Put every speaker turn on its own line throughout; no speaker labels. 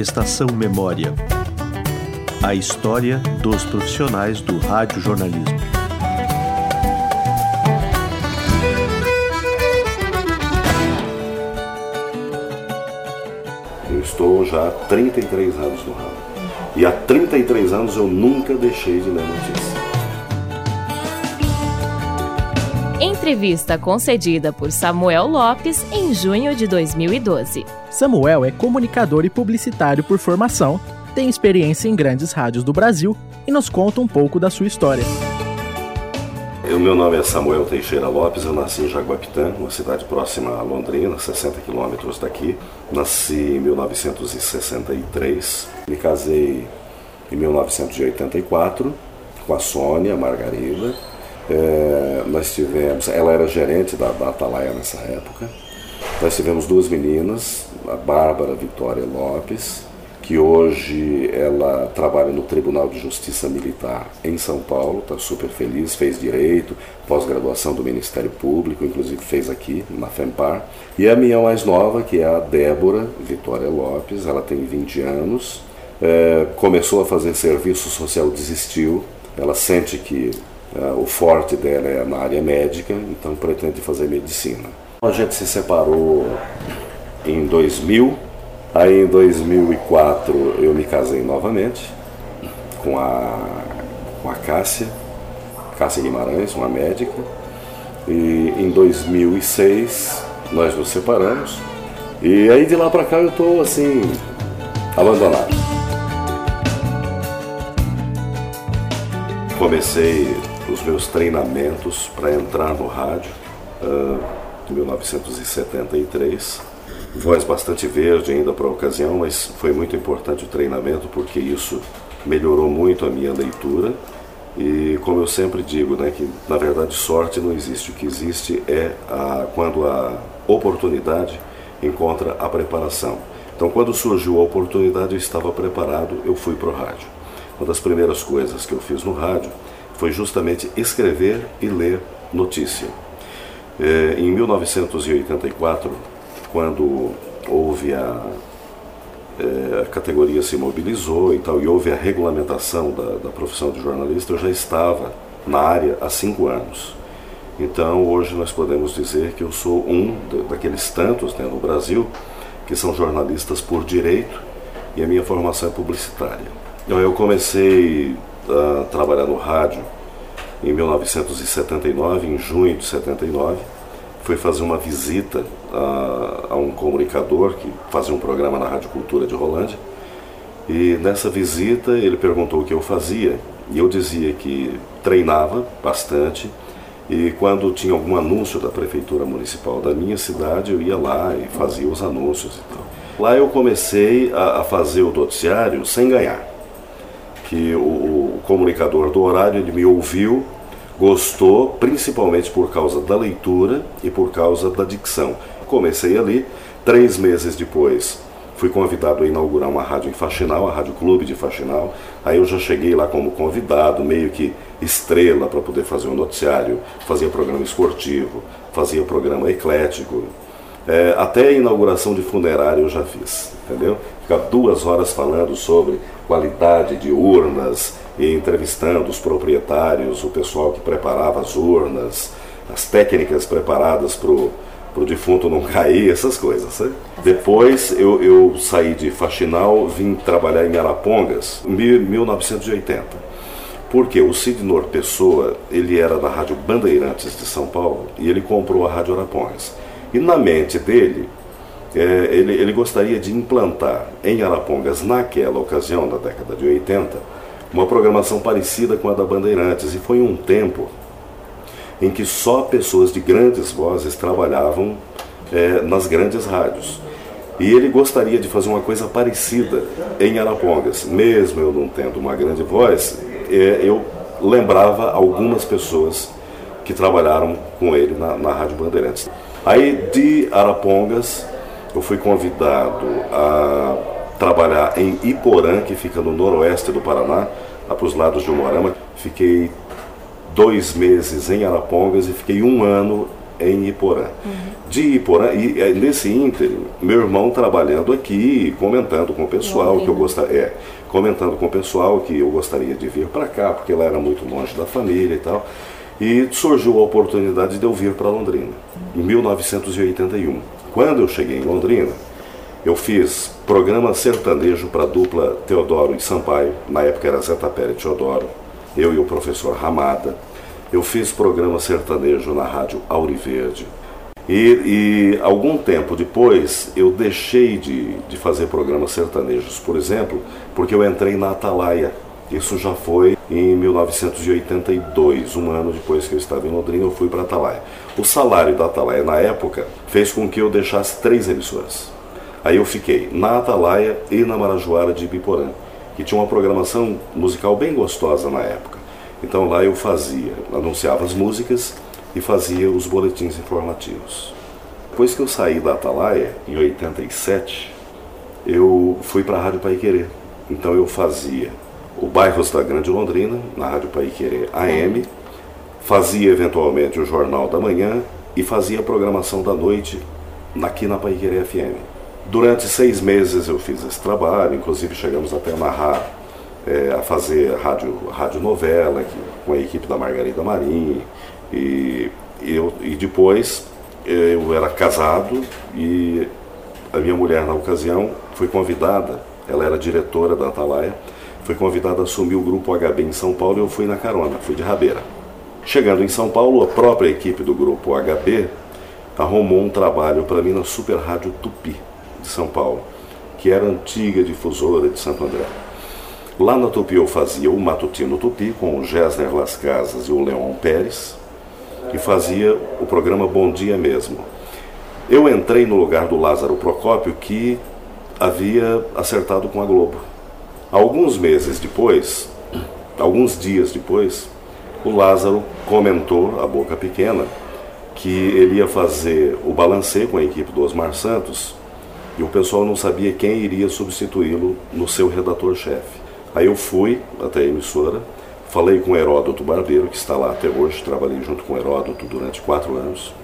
Estação Memória. A história dos profissionais do rádio jornalismo.
Eu estou já há 33 anos no rádio. E há 33 anos eu nunca deixei de ler notícias.
Entrevista concedida por Samuel Lopes em junho de 2012.
Samuel é comunicador e publicitário por formação, tem experiência em grandes rádios do Brasil e nos conta um pouco da sua história.
O meu nome é Samuel Teixeira Lopes, eu nasci em Jaguapitã, uma cidade próxima a Londrina, 60 quilômetros daqui. Nasci em 1963, me casei em 1984 com a Sônia Margarida. É, nós tivemos, ela era gerente da, da Atalaia nessa época. Nós tivemos duas meninas, a Bárbara Vitória Lopes que hoje ela trabalha no Tribunal de Justiça Militar em São Paulo, está super feliz, fez direito, pós-graduação do Ministério Público, inclusive fez aqui na FEMPAR. E a minha mais nova, que é a Débora Vitória Lopes, ela tem 20 anos, é, começou a fazer serviço social, desistiu, ela sente que o forte dela é na área médica, então pretende fazer medicina. A gente se separou em 2000 Aí em 2004 eu me casei novamente com a, com a Cássia, Cássia Guimarães, uma médica. E em 2006 nós nos separamos. E aí de lá para cá eu estou assim, abandonado. Comecei meus treinamentos para entrar no rádio uh, em 1973 voz bastante verde ainda para a ocasião, mas foi muito importante o treinamento porque isso melhorou muito a minha leitura. E como eu sempre digo, né, que na verdade sorte não existe, o que existe é a, quando a oportunidade encontra a preparação. Então, quando surgiu a oportunidade, eu estava preparado, eu fui para o rádio. Uma das primeiras coisas que eu fiz no rádio foi justamente escrever e ler notícia. É, em 1984, quando houve a, é, a categoria se mobilizou e tal, e houve a regulamentação da, da profissão de jornalista, eu já estava na área há cinco anos. Então, hoje nós podemos dizer que eu sou um daqueles tantos né, no Brasil que são jornalistas por direito e a minha formação é publicitária. Então, eu comecei a trabalhar no rádio em 1979, em junho de 79, foi fazer uma visita a, a, um comunicador que fazia um programa na Rádio Cultura de Rolândia. E nessa visita ele perguntou o que eu fazia e eu dizia que treinava bastante e quando tinha algum anúncio da prefeitura municipal da minha cidade eu ia lá e fazia os anúncios e tal. Lá eu comecei a, a fazer o noticiário sem ganhar, que o, comunicador do horário ele me ouviu Gostou principalmente por causa da leitura e por causa da dicção. Comecei ali, três meses depois fui convidado a inaugurar uma rádio em Faxinal, a Rádio Clube de Faxinal. Aí eu já cheguei lá como convidado, meio que estrela para poder fazer um noticiário, fazia programa esportivo, fazia programa eclético. É, até a inauguração de funerário eu já fiz, entendeu? Ficar duas horas falando sobre qualidade de urnas, e entrevistando os proprietários, o pessoal que preparava as urnas, as técnicas preparadas para o defunto não cair, essas coisas. Sabe? Depois eu, eu saí de Faxinal, vim trabalhar em Arapongas, em 1980. Porque o Sidnor Pessoa, ele era da Rádio Bandeirantes de São Paulo e ele comprou a Rádio Arapongas. E na mente dele, é, ele, ele gostaria de implantar em Arapongas, naquela ocasião, na década de 80, uma programação parecida com a da Bandeirantes. E foi um tempo em que só pessoas de grandes vozes trabalhavam é, nas grandes rádios. E ele gostaria de fazer uma coisa parecida em Arapongas. Mesmo eu não tendo uma grande voz, é, eu lembrava algumas pessoas que trabalharam com ele na, na Rádio Bandeirantes. Aí de Arapongas, eu fui convidado a trabalhar em Iporã, que fica no noroeste do Paraná, lá para os lados de Umorama. Fiquei dois meses em Arapongas e fiquei um ano em Iporã. Uhum. De Iporã, e é, nesse ínterim, meu irmão trabalhando aqui, comentando com o pessoal que eu gostaria, é, comentando com o pessoal que eu gostaria de vir para cá, porque lá era muito longe da família e tal. E surgiu a oportunidade de eu vir para Londrina, em 1981. Quando eu cheguei em Londrina, eu fiz programa sertanejo para a dupla Teodoro e Sampaio, na época era Zé Tapera e Teodoro, eu e o professor Ramada. Eu fiz programa sertanejo na rádio Auriverde. E, e algum tempo depois eu deixei de, de fazer programas sertanejos, por exemplo, porque eu entrei na Atalaia. Isso já foi em 1982, um ano depois que eu estava em Londrina, eu fui para a Atalaia. O salário da Atalaia na época fez com que eu deixasse três emissoras. Aí eu fiquei na Atalaia e na Marajoara de Ibiporã, que tinha uma programação musical bem gostosa na época. Então lá eu fazia, anunciava as músicas e fazia os boletins informativos. Depois que eu saí da Atalaia, em 87, eu fui para a Rádio Paiquerê. Então eu fazia o bairros da Grande Londrina, na Rádio Paiquerê AM, fazia eventualmente o Jornal da Manhã e fazia a programação da noite aqui na Paiquerê FM. Durante seis meses eu fiz esse trabalho, inclusive chegamos até a narrar é, a fazer rádio, rádio novela aqui, com a equipe da Margarida Marim. E, eu, e depois eu era casado e a minha mulher, na ocasião, foi convidada, ela era diretora da Atalaia, foi convidada a assumir o grupo HB em São Paulo e eu fui na carona, fui de rabeira. Chegando em São Paulo, a própria equipe do grupo HB arrumou um trabalho para mim na Super Rádio Tupi de São Paulo, que era antiga difusora de Santo André. Lá na Tupi eu fazia o Matutino Tupi com o Gessner Las Casas e o Leon Pérez e fazia o programa Bom Dia Mesmo. Eu entrei no lugar do Lázaro Procópio que havia acertado com a Globo. Alguns meses depois, alguns dias depois, o Lázaro comentou, a boca pequena, que ele ia fazer o balancê com a equipe do Osmar Santos e o pessoal não sabia quem iria substituí-lo no seu redator-chefe. Aí eu fui até a emissora, falei com o Heródoto Barbeiro, que está lá até hoje, trabalhei junto com o Heródoto durante quatro anos.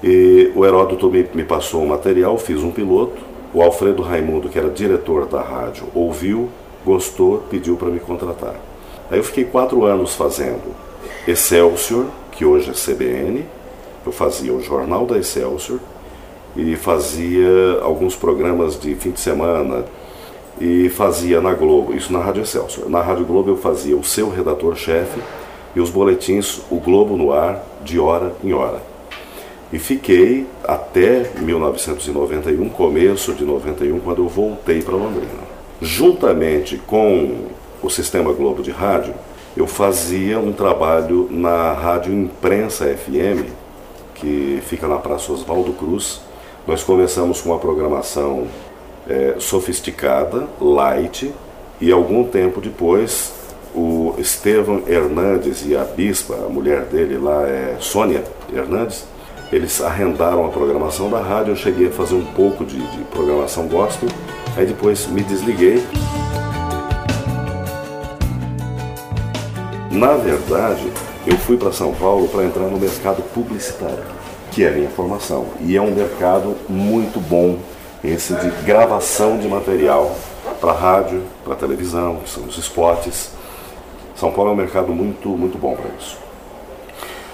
E o Heródoto me, me passou o um material, fiz um piloto. O Alfredo Raimundo, que era diretor da rádio, ouviu, gostou, pediu para me contratar. Aí eu fiquei quatro anos fazendo Excelsior, que hoje é CBN, eu fazia o Jornal da Excelsior e fazia alguns programas de fim de semana, e fazia na Globo, isso na Rádio Excelsior. Na Rádio Globo eu fazia o seu redator-chefe e os boletins O Globo no Ar, de hora em hora. E fiquei até 1991, começo de 91, quando eu voltei para Londrina. Juntamente com o Sistema Globo de Rádio, eu fazia um trabalho na Rádio Imprensa FM, que fica na Praça Oswaldo Cruz. Nós começamos com uma programação é, sofisticada, light, e algum tempo depois o Estevam Hernandes e a bispa, a mulher dele lá é Sônia Hernandes, eles arrendaram a programação da rádio, eu cheguei a fazer um pouco de, de programação gospel, aí depois me desliguei. Na verdade, eu fui para São Paulo para entrar no mercado publicitário, que é a minha formação, e é um mercado muito bom esse de gravação de material para rádio, para televisão, que são os spots. São Paulo é um mercado muito, muito bom para isso.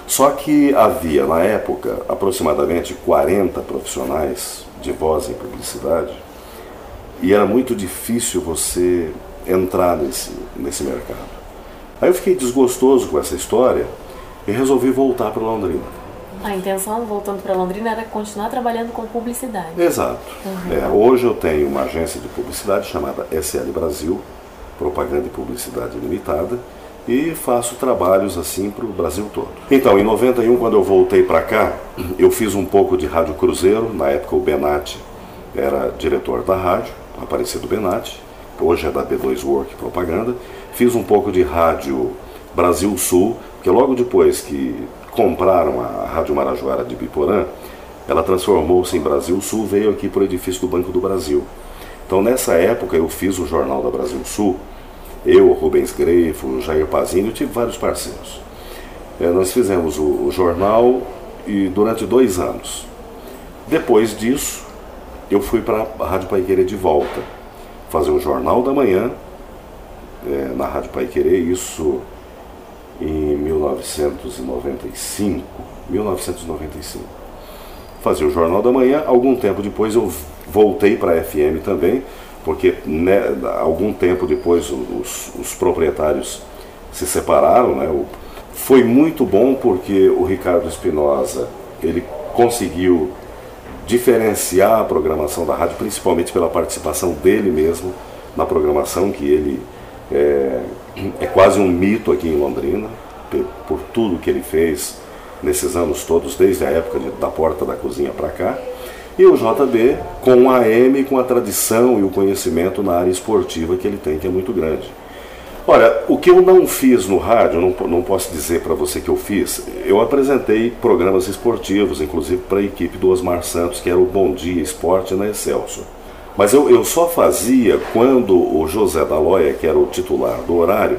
Só que havia, na época, aproximadamente 40 profissionais de voz em publicidade e era muito difícil você entrar nesse, nesse mercado. Aí eu fiquei desgostoso com essa história e resolvi voltar para Londrina.
A intenção, voltando para Londrina, era continuar trabalhando com publicidade.
Exato. Uhum. É, hoje eu tenho uma agência de publicidade chamada SL Brasil, Propaganda e Publicidade Limitada, e faço trabalhos assim para o Brasil todo. Então, em 91, quando eu voltei para cá, eu fiz um pouco de rádio cruzeiro. Na época, o Benatti era diretor da rádio, Aparecido Benatti, hoje é da B2 Work Propaganda. Fiz um pouco de rádio Brasil Sul, que logo depois que compraram a Rádio Marajoara de Biporã, ela transformou-se em Brasil Sul, veio aqui para o edifício do Banco do Brasil. Então, nessa época, eu fiz o Jornal da Brasil Sul, eu, Rubens Grefo, Jair Pazini, eu tive vários parceiros. É, nós fizemos o, o jornal e durante dois anos. Depois disso, eu fui para a Rádio Paiquerê de volta, fazer o Jornal da Manhã é, na Rádio Paiquerê, isso em 1995. 1995. Fazia o Jornal da Manhã, algum tempo depois eu voltei para a FM também, porque né, algum tempo depois os, os proprietários se separaram. Né? Foi muito bom porque o Ricardo Espinosa ele conseguiu diferenciar a programação da rádio, principalmente pela participação dele mesmo na programação, que ele é, é quase um mito aqui em Londrina, por, tudo que ele fez nesses anos todos, desde a época de, da porta da cozinha para cá. E o JB com a AM, com a tradição e o conhecimento na área esportiva que ele tem, que é muito grande. Olha, o que eu não fiz no rádio, não, não posso dizer para você que eu fiz, eu apresentei programas esportivos, inclusive para a equipe do Osmar Santos, que era o Bom Dia Esporte na Excelsior. Mas eu, eu só fazia quando o José Daloia, que era o titular do horário,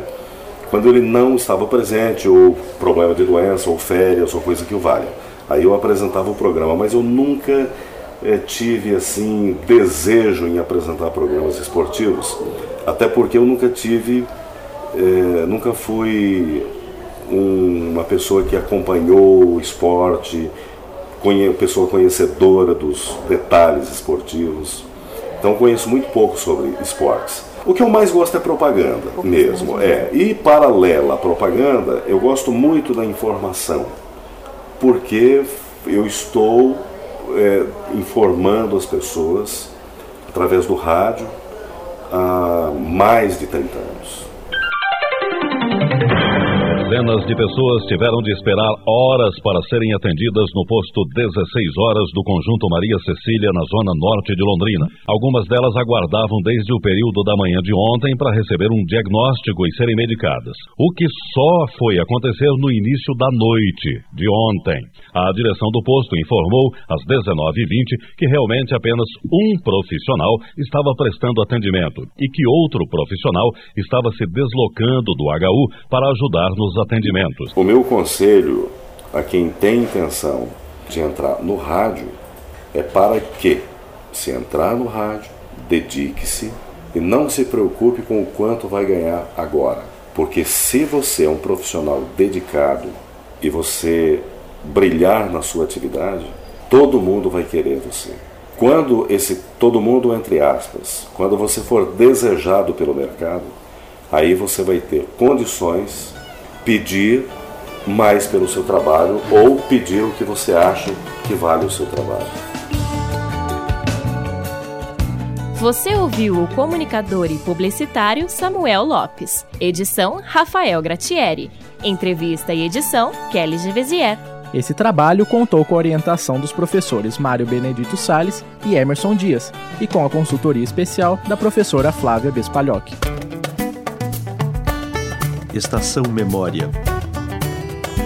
quando ele não estava presente, ou problema de doença, ou férias, ou coisa que o valha. Aí eu apresentava o programa, mas eu nunca é, tive assim desejo em apresentar programas esportivos, até porque eu nunca tive, é, nunca fui um, uma pessoa que acompanhou o esporte, conhe, pessoa conhecedora dos detalhes esportivos. Então conheço muito pouco sobre esportes. O que eu mais gosto é propaganda mesmo, é. E paralela à propaganda, eu gosto muito da informação, porque eu estou é, informando as pessoas através do rádio há mais de 30 anos.
Dezenas de pessoas tiveram de esperar horas para serem atendidas no posto 16 horas do Conjunto Maria Cecília, na zona norte de Londrina. Algumas delas aguardavam desde o período da manhã de ontem para receber um diagnóstico e serem medicadas. O que só foi acontecer no início da noite de ontem. A direção do posto informou às 19h20 que realmente apenas um profissional estava prestando atendimento e que outro profissional estava se deslocando do HU para ajudar nos atendimentos.
O meu conselho a quem tem intenção de entrar no rádio é para que, se entrar no rádio, dedique-se e não se preocupe com o quanto vai ganhar agora. Porque se você é um profissional dedicado e você brilhar na sua atividade, todo mundo vai querer você. Quando esse todo mundo entre aspas, quando você for desejado pelo mercado, aí você vai ter condições pedir mais pelo seu trabalho ou pedir o que você acha que vale o seu trabalho.
Você ouviu o comunicador e publicitário Samuel Lopes. Edição Rafael Gratieri. Entrevista e edição Kelly Gevesier.
Esse trabalho contou com a orientação dos professores Mário Benedito Sales e Emerson Dias e com a consultoria especial da professora Flávia Bespalhoc.
Estação Memória.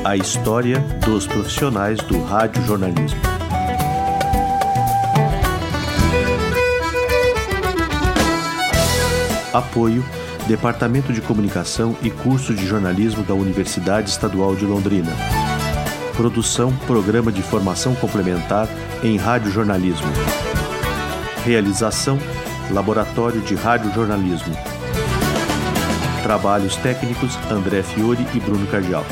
A história dos profissionais do rádio jornalismo. Apoio Departamento de Comunicação e Curso de Jornalismo da Universidade Estadual de Londrina. Produção Programa de Formação Complementar em Rádio Jornalismo. Realização Laboratório de Rádio Jornalismo Trabalhos técnicos André Fiore e Bruno Cardial.